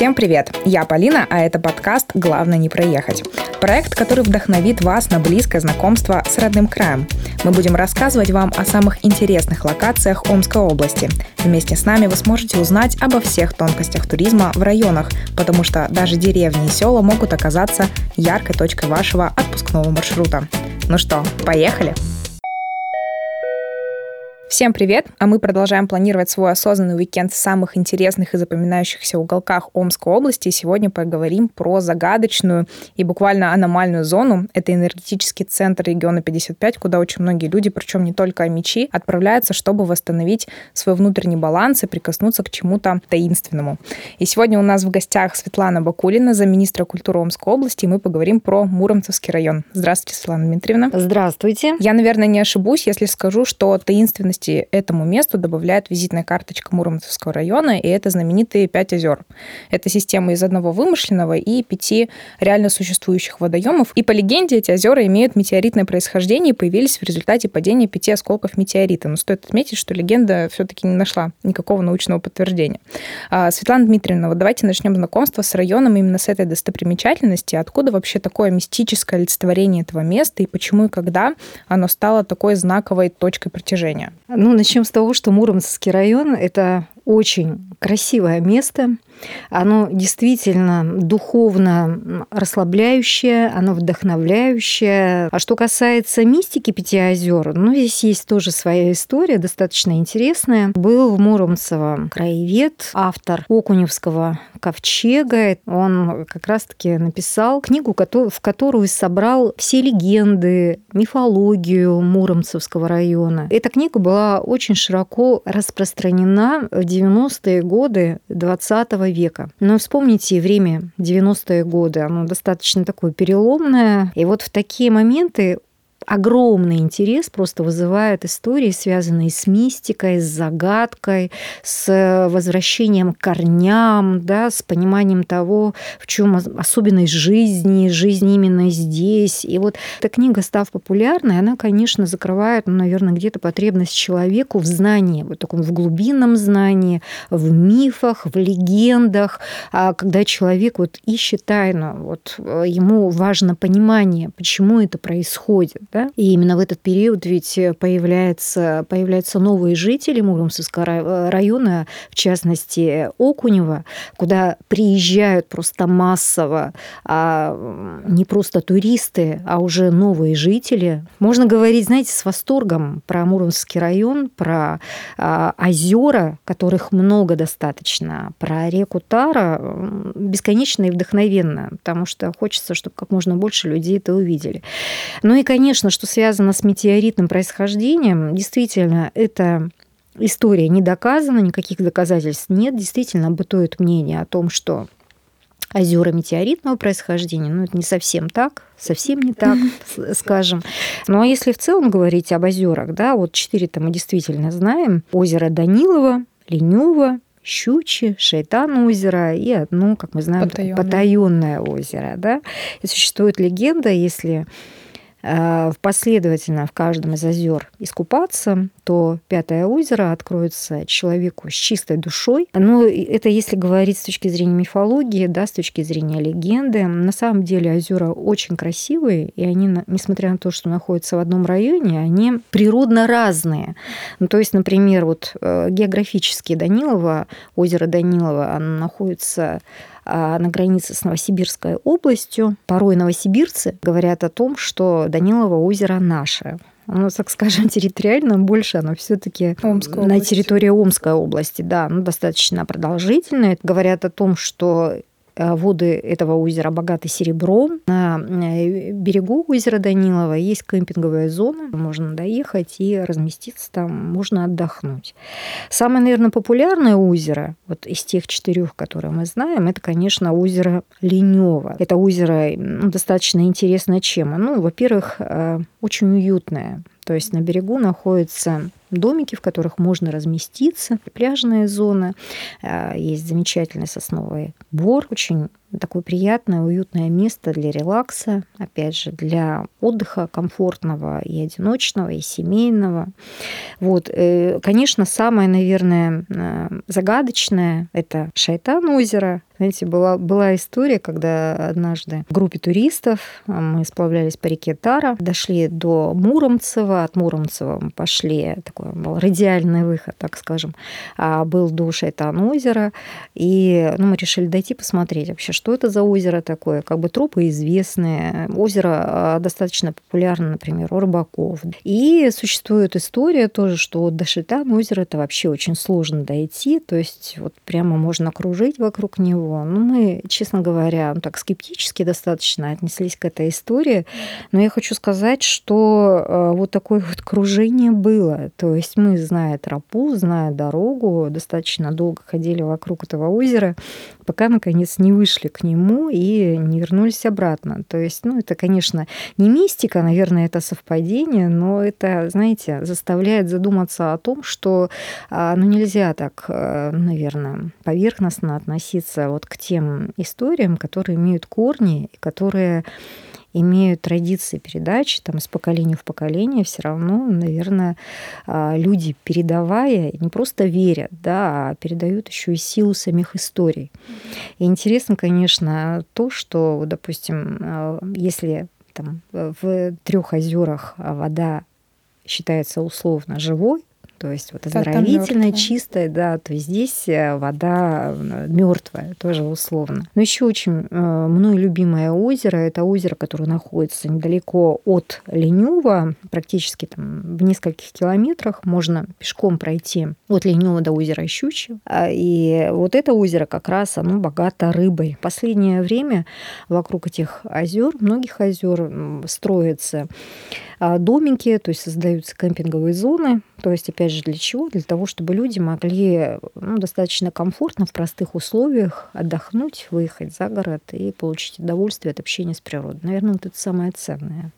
Всем привет! Я Полина, а это подкаст «Главное не проехать». Проект, который вдохновит вас на близкое знакомство с родным краем. Мы будем рассказывать вам о самых интересных локациях Омской области. Вместе с нами вы сможете узнать обо всех тонкостях туризма в районах, потому что даже деревни и села могут оказаться яркой точкой вашего отпускного маршрута. Ну что, поехали! Всем привет! А мы продолжаем планировать свой осознанный уикенд в самых интересных и запоминающихся уголках Омской области. И сегодня поговорим про загадочную и буквально аномальную зону. Это энергетический центр региона 55, куда очень многие люди, причем не только мечи, отправляются, чтобы восстановить свой внутренний баланс и прикоснуться к чему-то таинственному. И сегодня у нас в гостях Светлана Бакулина, замминистра культуры Омской области, и мы поговорим про Муромцевский район. Здравствуйте, Светлана Дмитриевна. Здравствуйте. Я, наверное, не ошибусь, если скажу, что таинственность особенности этому месту добавляет визитная карточка Муромцевского района, и это знаменитые пять озер. Это система из одного вымышленного и пяти реально существующих водоемов. И по легенде эти озера имеют метеоритное происхождение и появились в результате падения пяти осколков метеорита. Но стоит отметить, что легенда все-таки не нашла никакого научного подтверждения. А, Светлана Дмитриевна, вот давайте начнем знакомство с районом именно с этой достопримечательности. Откуда вообще такое мистическое олицетворение этого места и почему и когда оно стало такой знаковой точкой притяжения? Ну, начнем с того, что Муромский район – это очень красивое место. Оно действительно духовно расслабляющее, оно вдохновляющее. А что касается мистики Пяти озер, ну, здесь есть тоже своя история, достаточно интересная. Был в Муромцево краевед, автор Окуневского ковчега. Он как раз-таки написал книгу, в которую собрал все легенды, мифологию Муромцевского района. Эта книга была очень широко распространена в 90-е годы 20 века. Но вспомните время 90-е годы, оно достаточно такое переломное. И вот в такие моменты огромный интерес просто вызывают истории, связанные с мистикой, с загадкой, с возвращением к корням, да, с пониманием того, в чем особенность жизни, жизнь именно здесь. И вот эта книга, став популярной, она, конечно, закрывает, ну, наверное, где-то потребность человеку в знании, вот таком в глубинном знании, в мифах, в легендах, а когда человек вот ищет тайну, вот э, ему важно понимание, почему это происходит, да? И именно в этот период ведь появляются, появляются новые жители Муромского района, в частности Окунева, куда приезжают просто массово а не просто туристы, а уже новые жители. Можно говорить, знаете, с восторгом про Муромский район, про а, озера, которых много достаточно, про реку Тара, бесконечно и вдохновенно, потому что хочется, чтобы как можно больше людей это увидели. Ну и, конечно, конечно, что связано с метеоритным происхождением, действительно, это история не доказана, никаких доказательств нет. Действительно, бытует мнение о том, что озера метеоритного происхождения. Ну, это не совсем так, совсем не так, скажем. Ну, а если в целом говорить об озерах, да, вот четыре-то мы действительно знаем. Озеро Данилова, Ленева, Щучи, Шайтан озеро и одно, как мы знаем, потаенное, потаенное озеро. Да? И существует легенда, если последовательно в каждом из озер искупаться, то пятое озеро откроется человеку с чистой душой. Но это если говорить с точки зрения мифологии, да, с точки зрения легенды. На самом деле озера очень красивые, и они, несмотря на то, что находятся в одном районе, они природно разные. Ну, то есть, например, вот э, географически Данилово, озеро Данилово, оно находится а, на границе с Новосибирской областью. Порой новосибирцы говорят о том, что Данилово озеро наше. Оно, так скажем, территориально больше, оно все-таки на территории Омской области, да, ну, достаточно продолжительное. Говорят о том, что воды этого озера богаты серебром. На э, берегу озера Данилова есть кемпинговая зона. Можно доехать и разместиться там, можно отдохнуть. Самое, наверное, популярное озеро вот из тех четырех, которые мы знаем, это, конечно, озеро Ленево. Это озеро достаточно интересно чем? Ну, во-первых, э, очень уютное. То есть на берегу находится домики, в которых можно разместиться, пляжная зона, а, есть замечательный сосновый бор, очень такое приятное, уютное место для релакса, опять же, для отдыха комфортного и одиночного, и семейного. Вот, э, конечно, самое, наверное, э, загадочное – это Шайтан озеро, знаете, была, была история, когда однажды в группе туристов а, мы сплавлялись по реке Тара, дошли до Муромцева, от Муромцева мы пошли, такой был радиальный выход, так скажем, а был до Шайтан озера, и ну, мы решили дойти посмотреть вообще, что это за озеро такое, как бы тропы известные, озеро а, достаточно популярно, например, у рыбаков. И существует история тоже, что до Шайтан озера это вообще очень сложно дойти, то есть вот прямо можно кружить вокруг него. Ну, мы, честно говоря, ну, так скептически достаточно отнеслись к этой истории. Но я хочу сказать, что э, вот такое вот кружение было. То есть мы, зная тропу, зная дорогу, достаточно долго ходили вокруг этого озера, пока, наконец, не вышли к нему и не вернулись обратно. То есть, ну, это, конечно, не мистика, наверное, это совпадение, но это, знаете, заставляет задуматься о том, что а, ну, нельзя так, э, наверное, поверхностно относиться вот к тем историям, которые имеют корни и которые имеют традиции передачи там, из поколения в поколение, все равно, наверное, а, люди, передавая, не просто верят, да, а передают еще и силу самих историй. И интересно, конечно, то, что, допустим, а, если там, в трех озерах вода считается условно живой, то есть вот оздоровительная, чистая, да, то есть здесь э, вода мертвая, тоже условно. Но еще очень э, мной любимое озеро, это озеро, которое находится недалеко от Ленева, практически там в нескольких километрах, можно пешком пройти от Ленева до озера Щучье. А, и вот это озеро как раз, оно богато рыбой. В последнее время вокруг этих озер, многих озер строятся а, домики, то есть создаются кемпинговые зоны. То есть, опять же, для чего? Для того, чтобы люди могли ну, достаточно комфортно, в простых условиях отдохнуть, выехать за город и получить удовольствие от общения с природой. Наверное, вот это самое ценное.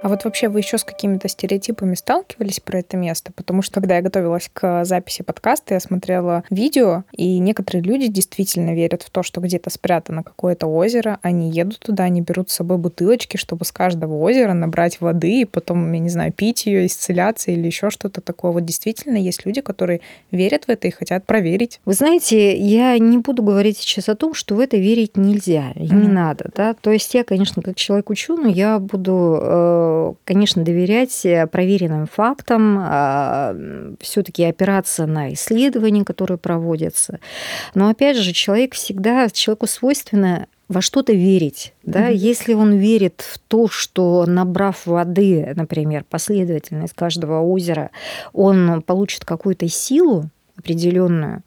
А вот вообще вы еще с какими-то стереотипами сталкивались про это место? Потому что когда я готовилась к записи подкаста, я смотрела видео, и некоторые люди действительно верят в то, что где-то спрятано какое-то озеро, они едут туда, они берут с собой бутылочки, чтобы с каждого озера набрать воды и потом, я не знаю, пить ее, исцеляться или еще что-то такое. Вот действительно есть люди, которые верят в это и хотят проверить. Вы знаете, я не буду говорить сейчас о том, что в это верить нельзя и mm-hmm. не надо, да. То есть я, конечно, как человек ученый, я буду э, конечно, доверять э, проверенным фактам, а, все-таки опираться на исследования, которые проводятся. Но опять же, человек всегда, человеку свойственно во что-то верить. Да? Mm-hmm. Если он верит в то, что набрав воды, например, последовательно из каждого озера, он получит какую-то силу, определенную,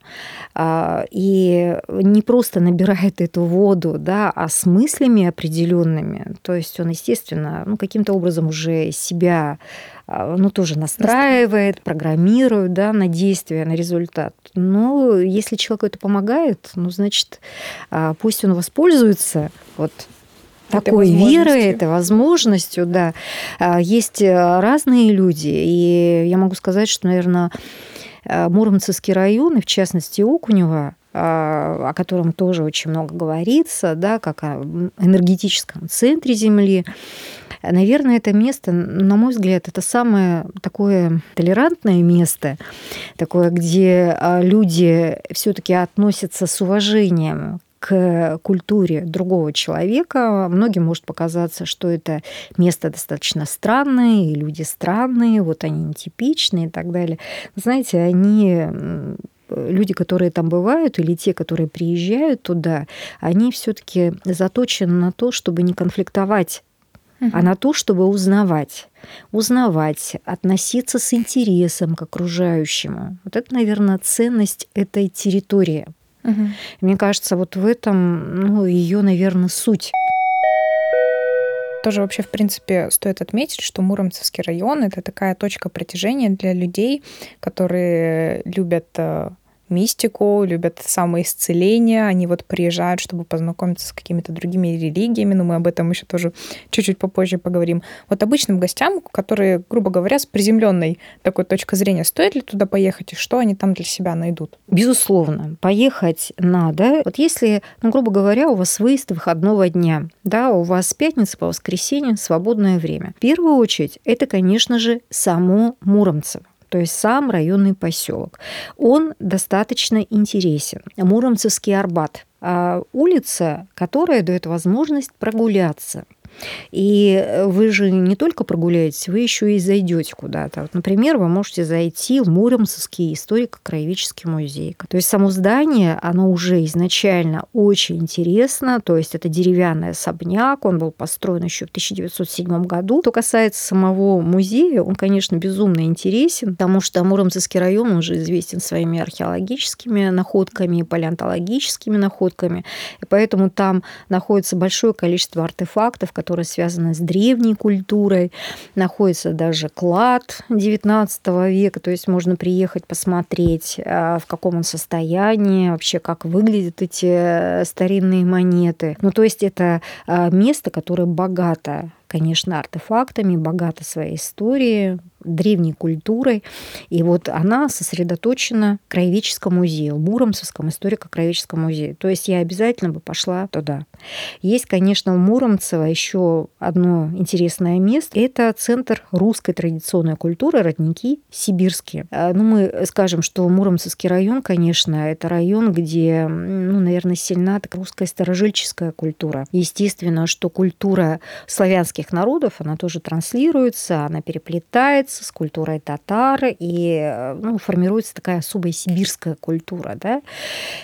а, и не просто набирает эту воду, да, а с мыслями определенными. То есть он, естественно, ну, каким-то образом уже себя а, ну, тоже настраивает, программирует да, на действие, на результат. Но если человеку это помогает, ну, значит, а, пусть он воспользуется вот такой верой, этой возможностью, да. Есть разные люди, и я могу сказать, что, наверное, Э, Муромцевский район, и в частности Окунева, э, о котором тоже очень много говорится, да, как о энергетическом центре Земли. Наверное, это место, на мой взгляд, это самое такое толерантное место, такое, где э, люди все-таки относятся с уважением к культуре другого человека. Многим может показаться, что это место достаточно странное, и люди странные, вот они нетипичные и так далее. Знаете, они люди, которые там бывают, или те, которые приезжают туда, они все-таки заточены на то, чтобы не конфликтовать а на то, чтобы узнавать. Узнавать, относиться с интересом к окружающему. Вот это, наверное, ценность этой территории. Угу. Мне кажется, вот в этом ну, ее, наверное, суть. Тоже вообще, в принципе, стоит отметить, что Муромцевский район — это такая точка притяжения для людей, которые любят э, мистику, любят самоисцеление. Они вот приезжают, чтобы познакомиться с какими-то другими религиями, но мы об этом еще тоже чуть-чуть попозже поговорим. Вот обычным гостям, которые, грубо говоря, с приземленной такой точкой зрения, стоит ли туда поехать и что они там для себя найдут? Безусловно, поехать надо. Вот если, ну, грубо говоря, у вас выезд выходного дня, да, у вас с пятницы по воскресенье свободное время. В первую очередь, это, конечно же, само Муромцево то есть сам районный поселок. Он достаточно интересен. Муромцевский Арбат а, улица, которая дает возможность прогуляться и э, вы же не только прогуляетесь, вы еще и зайдете куда-то. Вот, например, вы можете зайти в Муромский историко-краеведческий музей. То есть само здание, оно уже изначально очень интересно, то есть это деревянный особняк, он был построен еще в 1907 году. Что касается самого музея, он, конечно, безумно интересен, потому что Муромский район уже известен своими археологическими находками, палеонтологическими находками, и поэтому там находится большое количество артефактов, которые связаны с древней культурой. Находится даже клад XIX века, то есть можно приехать посмотреть, а, в каком он состоянии, вообще как выглядят эти э, старинные монеты. Ну, то есть это а, место, которое богато конечно, артефактами, богата своей историей, древней культурой. И вот она сосредоточена в Краеведческом музее, в Муромцевском историко-краеведческом музее. То есть я обязательно бы пошла туда. Есть, конечно, у Муромцева еще одно интересное место. Это центр русской традиционной культуры, родники сибирские. А, ну, мы скажем, что Муромцевский район, конечно, это район, где, ну, наверное, сильна такая русская старожильческая культура. Естественно, что культура славянских народов, она тоже транслируется, она переплетается с культурой татар, и ну, формируется такая особая сибирская культура. Да?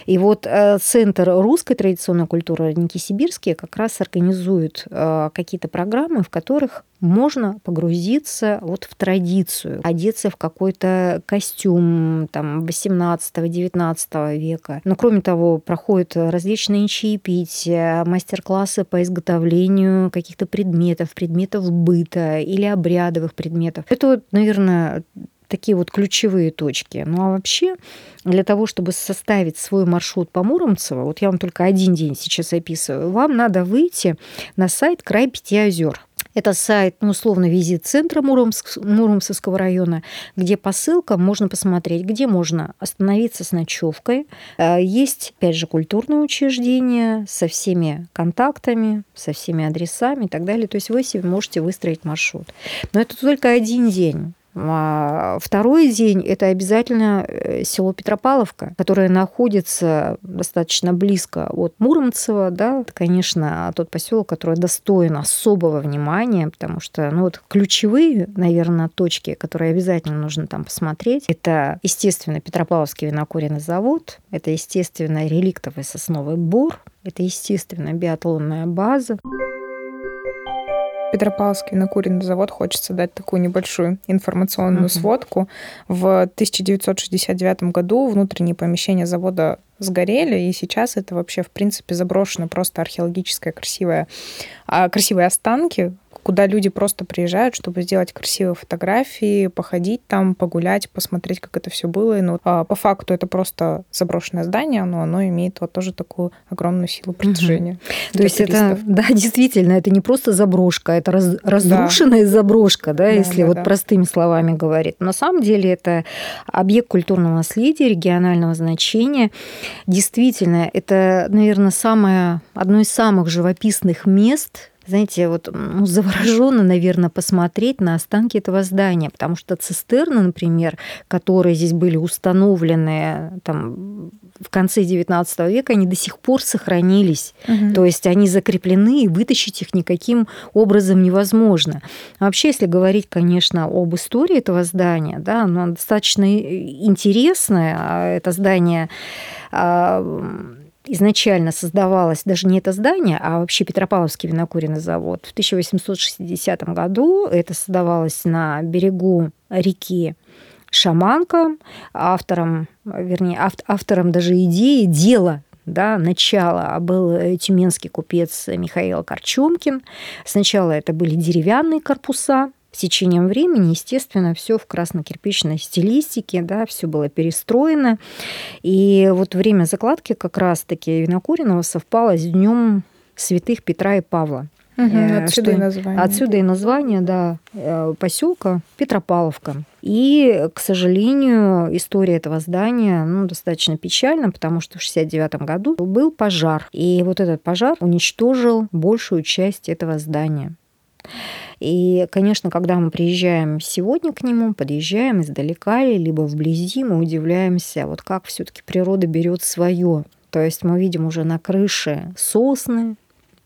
И вот э, Центр русской традиционной культуры «Родники сибирские» как раз организует э, какие-то программы, в которых можно погрузиться вот в традицию, одеться в какой-то костюм там 18-19 века. Но кроме того, проходят различные чаепития, мастер-классы по изготовлению каких-то предметов, предметов быта или обрядовых предметов. Это, вот, наверное, такие вот ключевые точки. Ну а вообще для того, чтобы составить свой маршрут по Муромцево, вот я вам только один день сейчас описываю, вам надо выйти на сайт «Край пяти озер». Это сайт, ну, условно, визит центра Муромск, Муромцевского района, где по ссылкам можно посмотреть, где можно остановиться с ночевкой. Э, есть, опять же, культурное учреждение со всеми контактами, со всеми адресами и так далее. То есть вы себе можете выстроить маршрут. Но это только один день. А второй день – это обязательно э, село Петропавловка, которое находится достаточно близко от Муромцева. Да? Это, конечно, тот поселок, который достоин особого внимания, потому что ну, вот ключевые, наверное, точки, которые обязательно нужно там посмотреть, это, естественно, Петропавловский винокуренный завод, это, естественно, реликтовый сосновый бор, это, естественно, биатлонная база. Петропавловский накуренный завод хочется дать такую небольшую информационную uh-huh. сводку. В 1969 году внутренние помещения завода сгорели, и сейчас это вообще, в принципе, заброшено просто археологическое красивое, а, красивые останки, куда люди просто приезжают, чтобы сделать красивые фотографии, походить там, погулять, посмотреть, как это все было. И, ну, а, по факту это просто заброшенное здание, но оно имеет вот тоже такую огромную силу притяжения. Угу. То есть туристов. это, да, действительно, это не просто заброшка, это раз, разрушенная да. заброшка, да, да если да, вот да. простыми словами говорить. На самом деле это объект культурного наследия регионального значения. Действительно, это, наверное, самое, одно из самых живописных мест знаете, вот ну, завороженно, наверное, посмотреть на останки этого здания, потому что цистерны, например, которые здесь были установлены там, в конце XIX века, они до сих пор сохранились. Угу. То есть они закреплены, и вытащить их никаким образом невозможно. Вообще, если говорить, конечно, об истории этого здания, да, оно достаточно интересное. А это здание а, изначально создавалось даже не это здание, а вообще Петропавловский винокуренный завод. В 1860 году это создавалось на берегу реки Шаманка, автором, вернее, автором даже идеи, дела да, начало был тюменский купец Михаил Корчумкин. Сначала это были деревянные корпуса, с течением времени, естественно, все в красно-кирпичной стилистике, да, все было перестроено. И вот время закладки как раз-таки Винокуренного совпало с днем святых Петра и Павла. Угу, отсюда что, и название. Отсюда и название, да, э, поселка Петропавловка. И, к сожалению, история этого здания ну, достаточно печальна, потому что в 1969 году был пожар. И вот этот пожар уничтожил большую часть этого здания. И, конечно, когда мы приезжаем сегодня к нему, подъезжаем издалека либо вблизи, мы удивляемся, вот как все-таки природа берет свое. То есть мы видим уже на крыше сосны,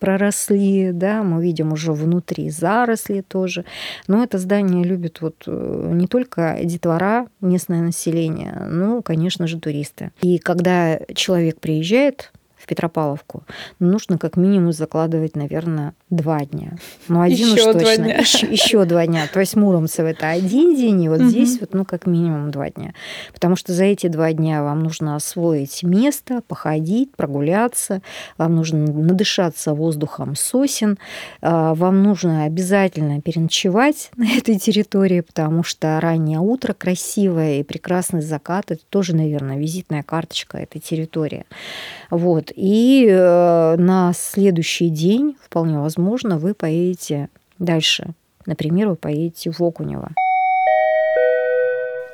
проросли, да, мы видим уже внутри заросли тоже. Но это здание любит вот э, не только детвора, местное население, но, конечно же, туристы. И когда человек приезжает в Петропавловку, нужно как минимум закладывать, наверное, два дня. Ну, один еще уж точно. Дня. Еще, еще два дня. То есть Муромцев это один день, и вот угу. здесь вот, ну, как минимум два дня. Потому что за эти два дня вам нужно освоить место, походить, прогуляться, вам нужно надышаться воздухом сосен, а, вам нужно обязательно переночевать на этой территории, потому что раннее утро красивое и прекрасный закат – это тоже, наверное, визитная карточка этой территории. Вот. И э, на следующий день, вполне возможно, вы поедете дальше. Например, вы поедете в Окунево.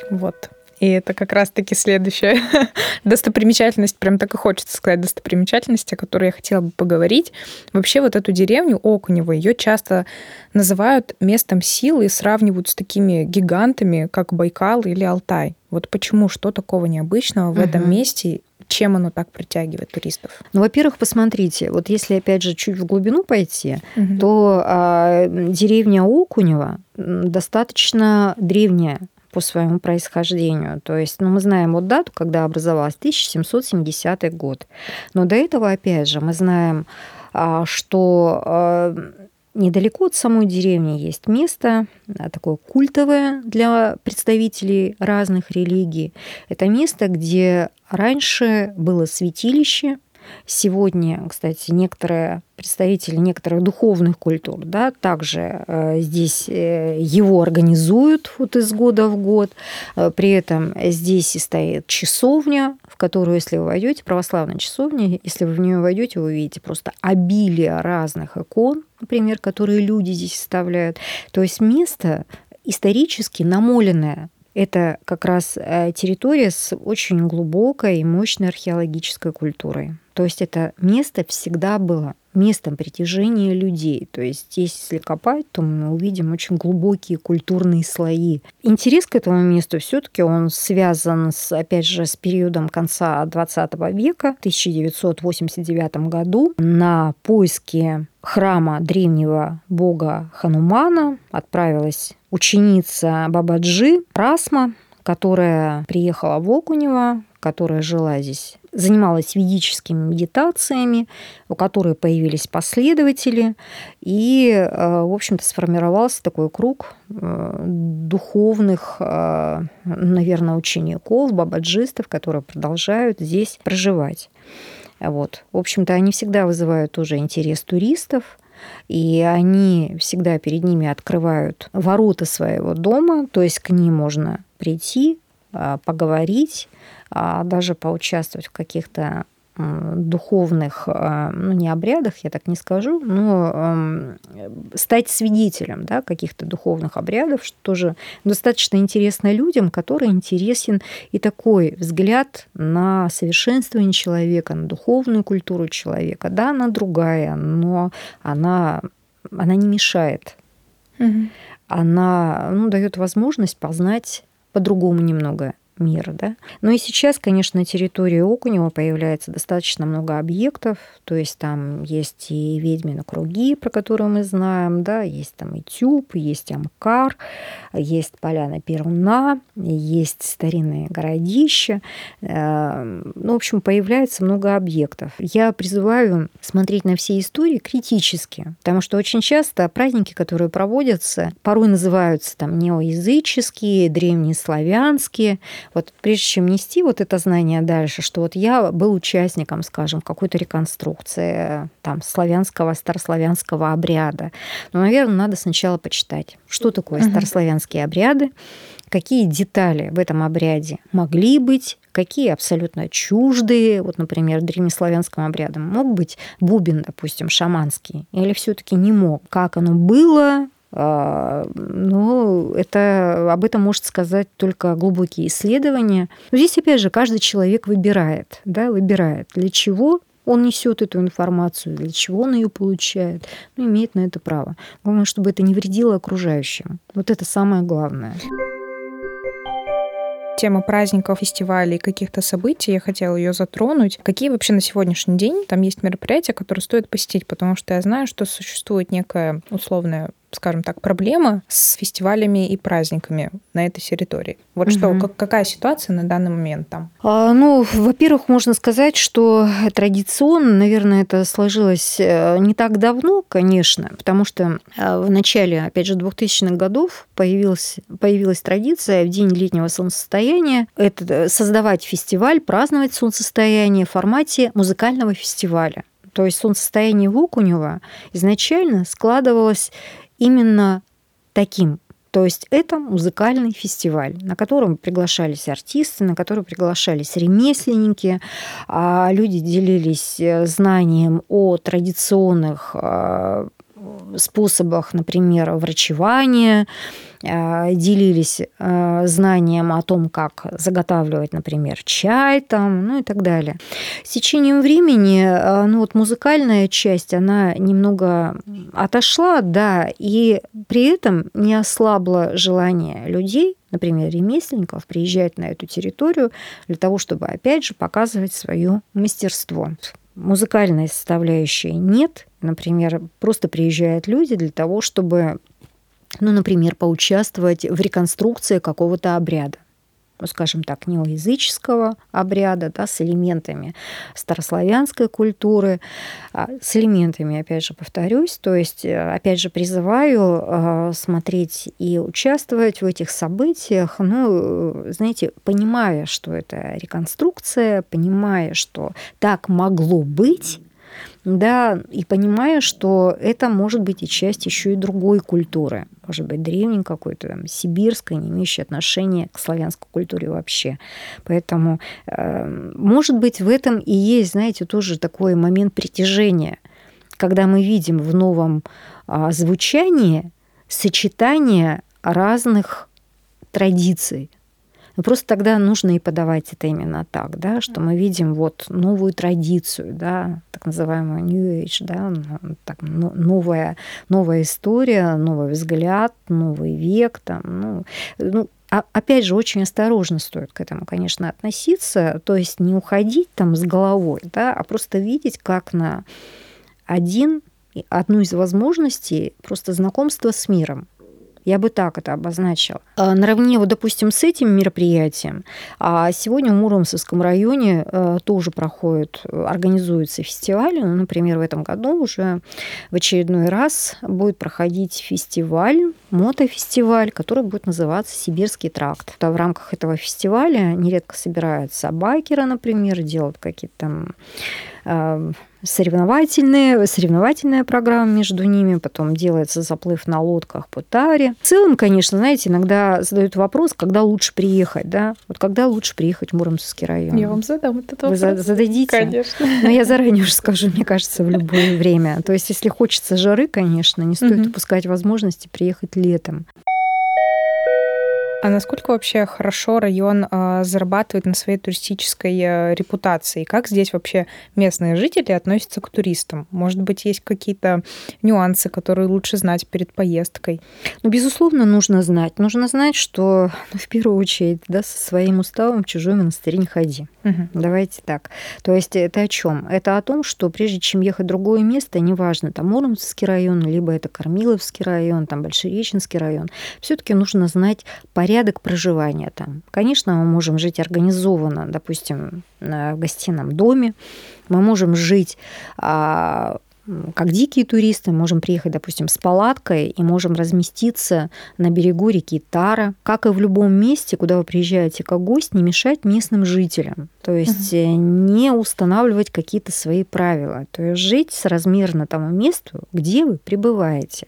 Вот. И это как раз-таки следующая достопримечательность, прям так и хочется сказать, достопримечательность, о которой я хотела бы поговорить. Вообще вот эту деревню Окунево, ее часто называют местом силы и сравнивают с такими гигантами, как Байкал или Алтай. Вот почему, что такого необычного в угу. этом месте, чем оно так притягивает туристов? Ну, во-первых, посмотрите, вот если опять же чуть в глубину пойти, угу. то а, деревня Окунева достаточно древняя по своему происхождению. То есть, ну, мы знаем вот дату, когда образовалась, 1770 год. Но до этого, опять же, мы знаем, а, что а, недалеко от самой деревни есть место, такое культовое для представителей разных религий. Это место, где раньше было святилище, Сегодня, кстати, некоторые представители некоторых духовных культур, да, также э, здесь э, его организуют вот из года в год. Э, при этом здесь и стоит часовня, в которую, если вы войдете, православная часовня, если вы в нее войдете, вы увидите просто обилие разных икон, например, которые люди здесь оставляют. То есть место исторически намоленное это как раз территория с очень глубокой и мощной археологической культурой. То есть это место всегда было местом притяжения людей. То есть если копать, то мы увидим очень глубокие культурные слои. Интерес к этому месту все таки он связан, с, опять же, с периодом конца 20 века. В 1989 году на поиски храма древнего бога Ханумана отправилась ученица Бабаджи Расма, которая приехала в Окунево, которая жила здесь занималась ведическими медитациями, у которой появились последователи, и, э, в общем-то, сформировался такой круг э, духовных, э, наверное, учеников, бабаджистов, которые продолжают здесь проживать. Вот. В общем-то, они всегда вызывают тоже интерес туристов, и они всегда перед ними открывают ворота своего дома, то есть к ним можно прийти, поговорить, даже поучаствовать в каких-то духовных, а, ну, не обрядах, я так не скажу, но стать свидетелем да, каких-то духовных обрядов, что тоже достаточно интересно людям, которые интересен и такой взгляд на совершенствование человека, на духовную культуру человека. Да, она другая, но она, она не мешает. Угу. Она ну, дает возможность познать по-другому немного мира. Да? Но и сейчас, конечно, на территории Окунева появляется достаточно много объектов, то есть там есть и ведьмины круги, про которые мы знаем, да, есть там и Тюб, есть Амкар, есть поляна Перуна, есть старинные городища. Эм, ну, в общем, появляется много объектов. Я призываю смотреть на все истории критически, потому что очень часто праздники, которые проводятся, порой называются там неоязыческие, древнеславянские, Вот прежде чем нести вот это знание дальше, что вот я был участником, скажем, какой-то реконструкции там славянского, старославянского обряда, ну, наверное, надо сначала почитать, что такое угу. старославянские обряды, какие детали в этом обряде могли быть, какие абсолютно чуждые. Вот, например, древнеславянским обрядом мог быть бубен, допустим, шаманский, или все таки не мог. Как оно было, ну, это, об этом может сказать только глубокие исследования. Но здесь, опять же, каждый человек выбирает, да, выбирает, для чего он несет эту информацию, для чего он ее получает, ну, имеет на это право. Главное, чтобы это не вредило окружающим. Вот это самое главное тема праздников, фестивалей, каких-то событий, я хотела ее затронуть. Какие вообще на сегодняшний день там есть мероприятия, которые стоит посетить? Потому что я знаю, что существует некая условная скажем так, проблема с фестивалями и праздниками на этой территории. Вот угу. что, как, какая ситуация на данный момент там? А, ну, во-первых, можно сказать, что традиционно, наверное, это сложилось э, не так давно, конечно, потому что э, в начале, опять же, 2000-х годов появилась, появилась традиция в день летнего солнцестояния это э, создавать фестиваль, праздновать солнцестояние в формате музыкального фестиваля. То есть солнцестояние в Окунево изначально складывалось именно таким. То есть это музыкальный фестиваль, на котором приглашались артисты, на который приглашались ремесленники, а люди делились э, знанием о традиционных э, способах, например, врачевания, Э, делились э, знанием о том, как заготавливать, например, чай там, ну и так далее. С течением времени, э, ну вот музыкальная часть, она немного отошла, да, и при этом не ослабло желание людей, например, ремесленников, приезжать на эту территорию для того, чтобы, опять же, показывать свое мастерство. Музыкальной составляющей нет, например, просто приезжают люди для того, чтобы ну, например, поучаствовать в реконструкции какого-то обряда ну, скажем так, неоязыческого обряда, да, с элементами старославянской культуры, а, с элементами, опять же, повторюсь, то есть, э, опять же, призываю а, смотреть и участвовать в этих событиях, ну, знаете, понимая, что это реконструкция, понимая, что так могло быть, да, и понимая, что это может быть и часть еще и другой культуры, может быть, древней какой-то, там, сибирской, не имеющей отношения к славянской культуре вообще. Поэтому, э, может быть, в этом и есть, знаете, тоже такой момент притяжения, когда мы видим в новом э, звучании сочетание разных традиций, но просто тогда нужно и подавать это именно так, да, что мы видим вот новую традицию, да, так называемую New Age, да, так, новая, новая история, новый взгляд, новый век, там, ну, ну, а, опять же, очень осторожно стоит к этому, конечно, относиться, то есть не уходить там с головой, да, а просто видеть, как на один, одну из возможностей просто знакомства с миром, я бы так это обозначила. А, наравне, вот, допустим, с этим мероприятием, а сегодня в Муромцевском районе э, тоже проходит, организуется фестиваль. Ну, например, в этом году уже в очередной раз будет проходить фестиваль, мотофестиваль, который будет называться «Сибирский тракт». В рамках этого фестиваля нередко собираются байкеры, например, делают какие-то там э, соревновательные, соревновательная программа между ними, потом делается заплыв на лодках по Таре. В целом, конечно, знаете, иногда задают вопрос, когда лучше приехать, да? Вот когда лучше приехать в Муромский район? Я вам задам этот вопрос. Вы зададите? Конечно. Но я заранее уже скажу, мне кажется, в любое время. То есть, если хочется жары, конечно, не стоит угу. упускать возможности приехать летом. А насколько вообще хорошо район э, зарабатывает на своей туристической э, репутации? Как здесь вообще местные жители относятся к туристам? Может быть, есть какие-то нюансы, которые лучше знать перед поездкой? Ну, безусловно, нужно знать. Нужно знать, что ну, в первую очередь да, со своим уставом в чужой монастырь не ходи. Угу. Давайте так. То есть это о чем? Это о том, что прежде чем ехать в другое место, неважно, там Муромский район, либо это Кормиловский район, там Большереченский район, все-таки нужно знать порядок порядок проживания там. Конечно, мы можем жить организованно, допустим, в гостином доме, мы можем жить а, как дикие туристы, можем приехать, допустим, с палаткой и можем разместиться на берегу реки Тара. Как и в любом месте, куда вы приезжаете как гость, не мешать местным жителям. То есть угу. не устанавливать какие-то свои правила. То есть жить соразмерно тому месту, где вы пребываете.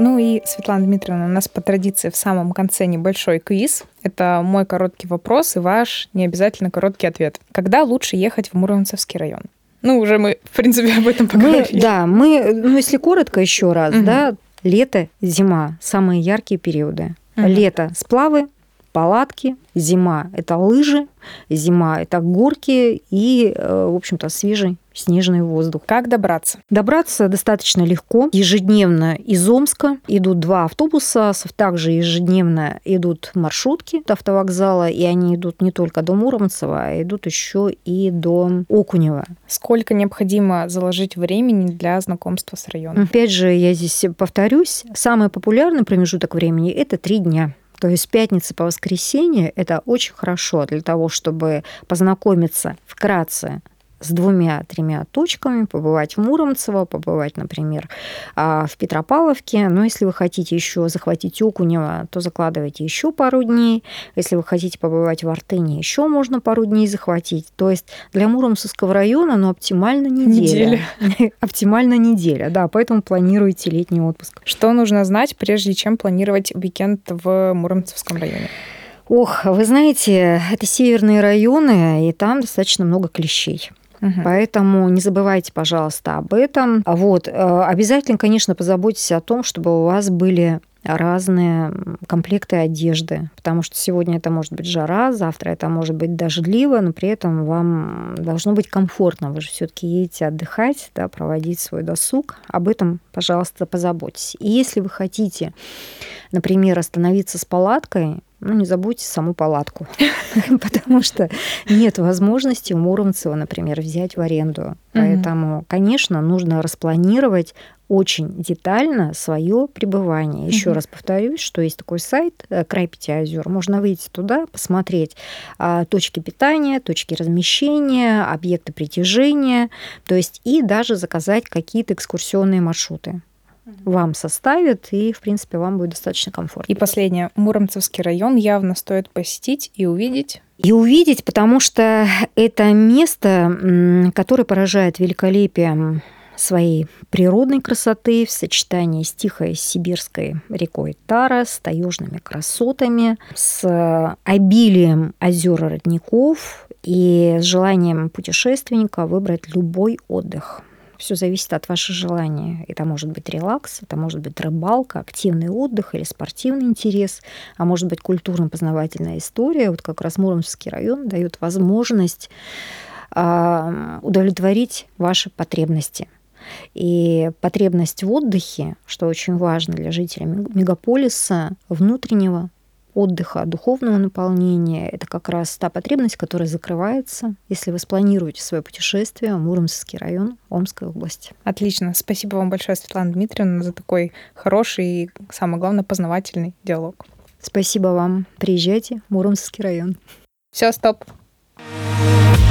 Ну и, Светлана Дмитриевна, у нас по традиции в самом конце небольшой квиз. Это мой короткий вопрос и ваш не обязательно короткий ответ. Когда лучше ехать в Муромцевский район? Ну, уже мы, в принципе, об этом поговорили. Мы, да, мы, ну, если коротко еще раз, угу. да, лето, зима, самые яркие периоды. Угу. Лето сплавы, палатки, зима – это лыжи, зима – это горки и, э, в общем-то, свежий снежный воздух. Как добраться? Добраться достаточно легко. Ежедневно из Омска идут два автобуса, также ежедневно идут маршрутки до автовокзала, и они идут не только до Муромцева, а идут еще и до Окунева. Сколько необходимо заложить времени для знакомства с районом? Опять же, я здесь повторюсь, самый популярный промежуток времени – это три дня. То есть с пятницы по воскресенье это очень хорошо для того, чтобы познакомиться вкратце с двумя-тремя точками, побывать в Муромцево, побывать, например, а, в Петропавловке. Но если вы хотите еще захватить Окунева, то закладывайте еще пару дней. Если вы хотите побывать в Артыне, еще можно пару дней захватить. То есть для Муромцевского района, ну, оптимально неделя. неделя. оптимально неделя, да, поэтому планируйте летний отпуск. Что нужно знать, прежде чем планировать уикенд в Муромцевском районе? Ох, вы знаете, это северные районы, и там достаточно много клещей. Угу. Поэтому не забывайте, пожалуйста, об этом. Вот. Э, обязательно, конечно, позаботьтесь о том, чтобы у вас были разные комплекты одежды, потому что сегодня это может быть жара, завтра это может быть дождливо, но при этом вам должно быть комфортно. Вы же все-таки едете отдыхать, да, проводить свой досуг. Об этом, пожалуйста, позаботьтесь. И если вы хотите, например, остановиться с палаткой, ну, не забудьте саму палатку, потому что нет возможности у Муромцева, например, взять в аренду. Поэтому, конечно, нужно распланировать очень детально свое пребывание. Еще раз повторюсь, что есть такой сайт э, «Край пяти озер». Можно выйти туда, посмотреть а, точки питания, точки размещения, объекты притяжения, то есть и даже заказать какие-то экскурсионные маршруты вам составят, и, в принципе, вам будет достаточно комфортно. И последнее. Муромцевский район явно стоит посетить и увидеть. И увидеть, потому что это место, которое поражает великолепием своей природной красоты в сочетании с тихой сибирской рекой Тара, с таежными красотами, с обилием озер и родников и с желанием путешественника выбрать любой отдых. Все зависит от вашего желания. Это может быть релакс, это может быть рыбалка, активный отдых или спортивный интерес, а может быть культурно-познавательная история. Вот как раз Муромский район дает возможность а, удовлетворить ваши потребности. И потребность в отдыхе, что очень важно для жителей мегаполиса, внутреннего отдыха, духовного наполнения. Это как раз та потребность, которая закрывается, если вы спланируете свое путешествие в Муромский район Омской области. Отлично. Спасибо вам большое, Светлана Дмитриевна, за такой хороший и, самое главное, познавательный диалог. Спасибо вам. Приезжайте в Муромский район. Все, стоп. thank you